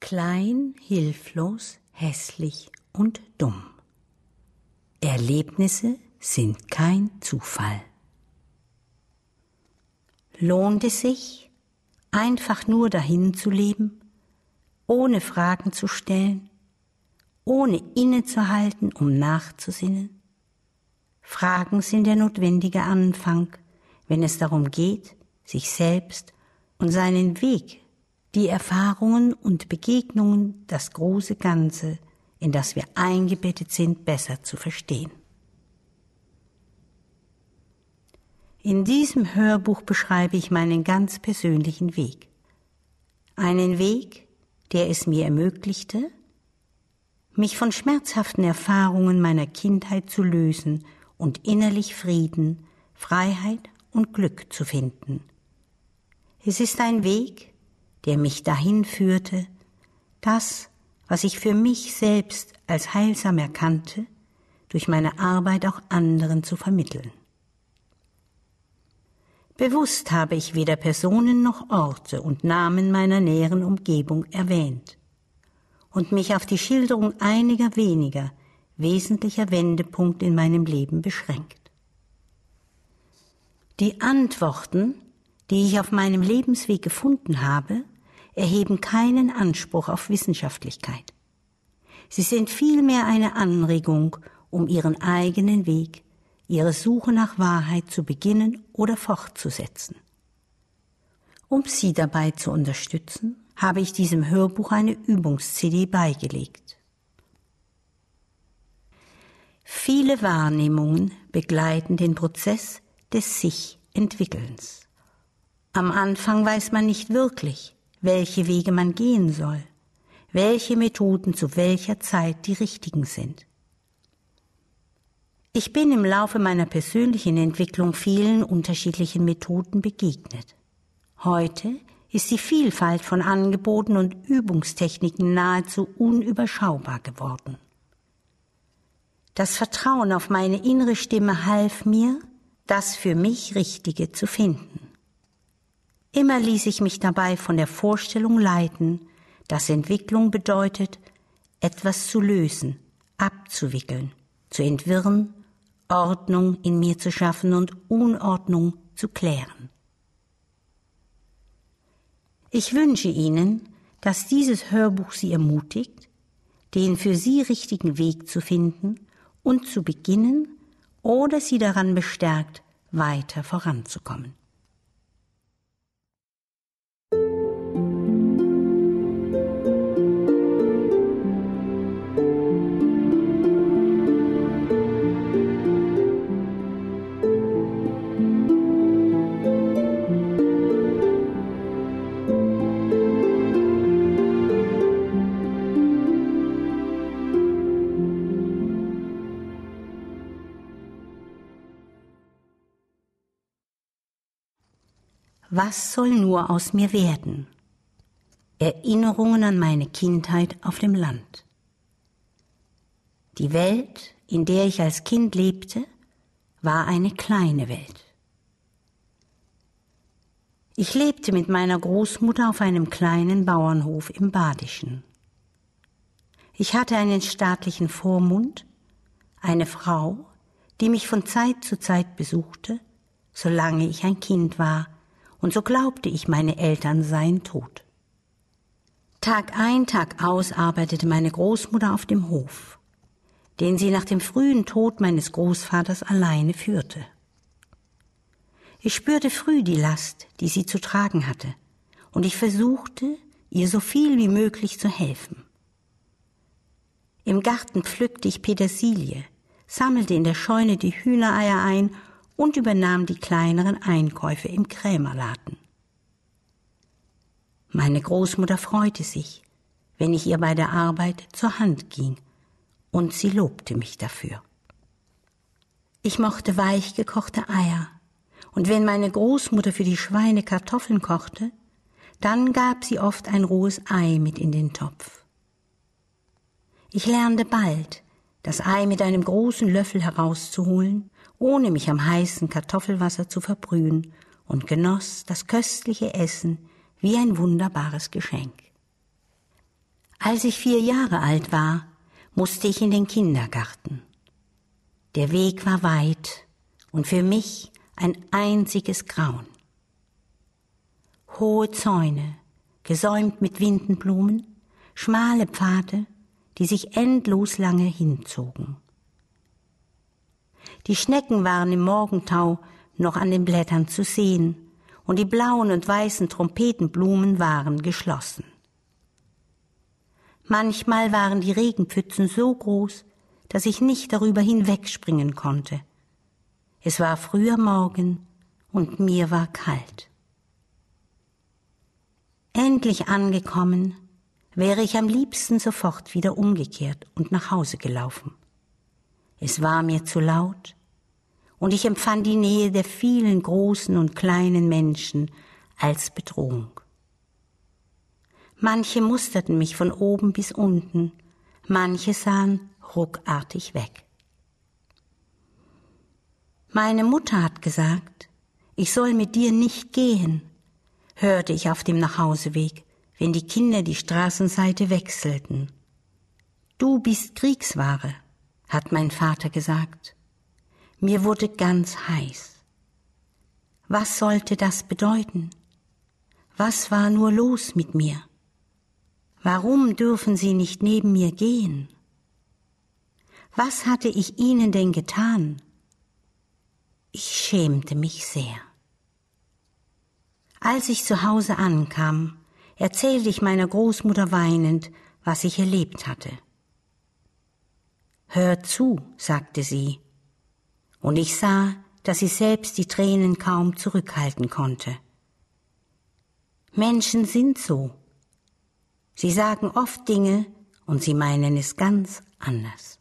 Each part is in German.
Klein, hilflos, hässlich und dumm. Erlebnisse sind kein Zufall. Lohnt es sich, einfach nur dahin zu leben, ohne Fragen zu stellen, ohne innezuhalten, um nachzusinnen? Fragen sind der notwendige Anfang, wenn es darum geht, sich selbst und seinen Weg, die Erfahrungen und Begegnungen, das große Ganze, in das wir eingebettet sind, besser zu verstehen. In diesem Hörbuch beschreibe ich meinen ganz persönlichen Weg. Einen Weg, der es mir ermöglichte, mich von schmerzhaften Erfahrungen meiner Kindheit zu lösen und innerlich Frieden, Freiheit und Glück zu finden. Es ist ein Weg, der mich dahin führte, das, was ich für mich selbst als heilsam erkannte, durch meine Arbeit auch anderen zu vermitteln. Bewusst habe ich weder Personen noch Orte und Namen meiner näheren Umgebung erwähnt und mich auf die Schilderung einiger weniger wesentlicher Wendepunkte in meinem Leben beschränkt. Die Antworten, die ich auf meinem Lebensweg gefunden habe, erheben keinen Anspruch auf Wissenschaftlichkeit. Sie sind vielmehr eine Anregung, um ihren eigenen Weg ihre Suche nach Wahrheit zu beginnen oder fortzusetzen. Um Sie dabei zu unterstützen, habe ich diesem Hörbuch eine Übungs-CD beigelegt. Viele Wahrnehmungen begleiten den Prozess des Sich-Entwickelns. Am Anfang weiß man nicht wirklich, welche Wege man gehen soll, welche Methoden zu welcher Zeit die richtigen sind. Ich bin im Laufe meiner persönlichen Entwicklung vielen unterschiedlichen Methoden begegnet. Heute ist die Vielfalt von Angeboten und Übungstechniken nahezu unüberschaubar geworden. Das Vertrauen auf meine innere Stimme half mir, das für mich Richtige zu finden. Immer ließ ich mich dabei von der Vorstellung leiten, dass Entwicklung bedeutet, etwas zu lösen, abzuwickeln, zu entwirren Ordnung in mir zu schaffen und Unordnung zu klären. Ich wünsche Ihnen, dass dieses Hörbuch Sie ermutigt, den für Sie richtigen Weg zu finden und zu beginnen oder Sie daran bestärkt, weiter voranzukommen. Was soll nur aus mir werden? Erinnerungen an meine Kindheit auf dem Land. Die Welt, in der ich als Kind lebte, war eine kleine Welt. Ich lebte mit meiner Großmutter auf einem kleinen Bauernhof im Badischen. Ich hatte einen staatlichen Vormund, eine Frau, die mich von Zeit zu Zeit besuchte, solange ich ein Kind war, und so glaubte ich, meine Eltern seien tot. Tag ein, Tag aus arbeitete meine Großmutter auf dem Hof, den sie nach dem frühen Tod meines Großvaters alleine führte. Ich spürte früh die Last, die sie zu tragen hatte, und ich versuchte, ihr so viel wie möglich zu helfen. Im Garten pflückte ich Petersilie, sammelte in der Scheune die Hühnereier ein und übernahm die kleineren Einkäufe im Krämerladen. Meine Großmutter freute sich, wenn ich ihr bei der Arbeit zur Hand ging, und sie lobte mich dafür. Ich mochte weich gekochte Eier, und wenn meine Großmutter für die Schweine Kartoffeln kochte, dann gab sie oft ein rohes Ei mit in den Topf. Ich lernte bald, das Ei mit einem großen Löffel herauszuholen ohne mich am heißen Kartoffelwasser zu verbrühen, und genoss das köstliche Essen wie ein wunderbares Geschenk. Als ich vier Jahre alt war, musste ich in den Kindergarten. Der Weg war weit und für mich ein einziges Grauen. Hohe Zäune, gesäumt mit Windenblumen, schmale Pfade, die sich endlos lange hinzogen. Die Schnecken waren im Morgentau noch an den Blättern zu sehen, und die blauen und weißen Trompetenblumen waren geschlossen. Manchmal waren die Regenpfützen so groß, dass ich nicht darüber hinwegspringen konnte. Es war früher Morgen und mir war kalt. Endlich angekommen, wäre ich am liebsten sofort wieder umgekehrt und nach Hause gelaufen. Es war mir zu laut, und ich empfand die Nähe der vielen großen und kleinen Menschen als Bedrohung. Manche musterten mich von oben bis unten, manche sahen ruckartig weg. Meine Mutter hat gesagt, ich soll mit dir nicht gehen, hörte ich auf dem Nachhauseweg, wenn die Kinder die Straßenseite wechselten. Du bist Kriegsware, hat mein Vater gesagt. Mir wurde ganz heiß. Was sollte das bedeuten? Was war nur los mit mir? Warum dürfen Sie nicht neben mir gehen? Was hatte ich Ihnen denn getan? Ich schämte mich sehr. Als ich zu Hause ankam, erzählte ich meiner Großmutter weinend, was ich erlebt hatte. Hör zu, sagte sie, und ich sah, dass sie selbst die Tränen kaum zurückhalten konnte. Menschen sind so. Sie sagen oft Dinge und sie meinen es ganz anders.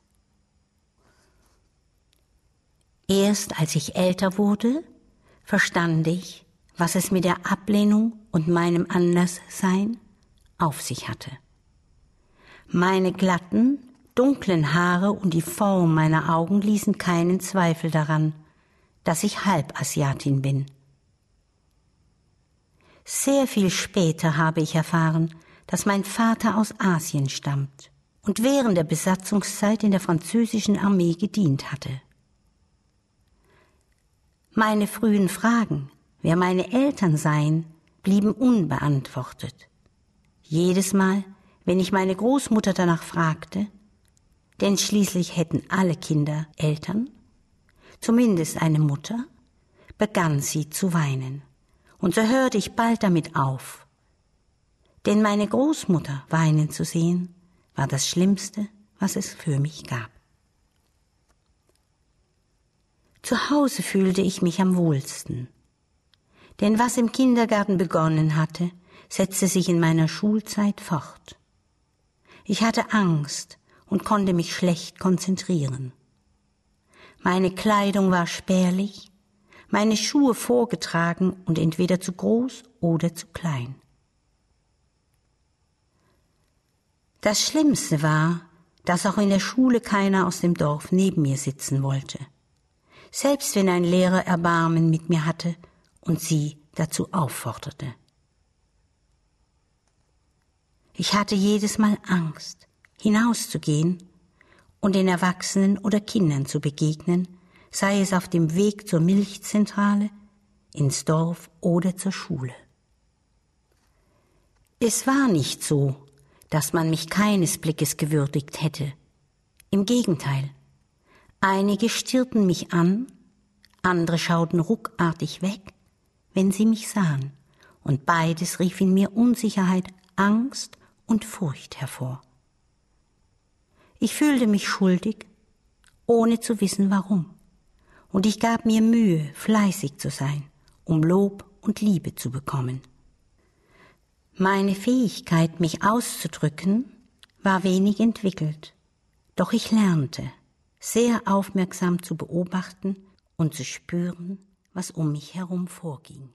Erst als ich älter wurde, verstand ich, was es mit der Ablehnung und meinem Anderssein auf sich hatte. Meine glatten, dunklen Haare und die Form meiner Augen ließen keinen Zweifel daran, dass ich Halbasiatin bin. Sehr viel später habe ich erfahren, dass mein Vater aus Asien stammt und während der Besatzungszeit in der französischen Armee gedient hatte. Meine frühen Fragen, wer meine Eltern seien, blieben unbeantwortet. Jedes Mal, wenn ich meine Großmutter danach fragte, denn schließlich hätten alle Kinder Eltern, zumindest eine Mutter, begann sie zu weinen. Und so hörte ich bald damit auf. Denn meine Großmutter weinen zu sehen, war das Schlimmste, was es für mich gab. Zu Hause fühlte ich mich am wohlsten. Denn was im Kindergarten begonnen hatte, setzte sich in meiner Schulzeit fort. Ich hatte Angst, und konnte mich schlecht konzentrieren. Meine Kleidung war spärlich, meine Schuhe vorgetragen und entweder zu groß oder zu klein. Das Schlimmste war, dass auch in der Schule keiner aus dem Dorf neben mir sitzen wollte, selbst wenn ein Lehrer Erbarmen mit mir hatte und sie dazu aufforderte. Ich hatte jedes Mal Angst, hinauszugehen und den Erwachsenen oder Kindern zu begegnen, sei es auf dem Weg zur Milchzentrale, ins Dorf oder zur Schule. Es war nicht so, dass man mich keines Blickes gewürdigt hätte. Im Gegenteil. Einige stirrten mich an, andere schauten ruckartig weg, wenn sie mich sahen, und beides rief in mir Unsicherheit, Angst und Furcht hervor. Ich fühlte mich schuldig, ohne zu wissen warum. Und ich gab mir Mühe, fleißig zu sein, um Lob und Liebe zu bekommen. Meine Fähigkeit, mich auszudrücken, war wenig entwickelt, doch ich lernte, sehr aufmerksam zu beobachten und zu spüren, was um mich herum vorging.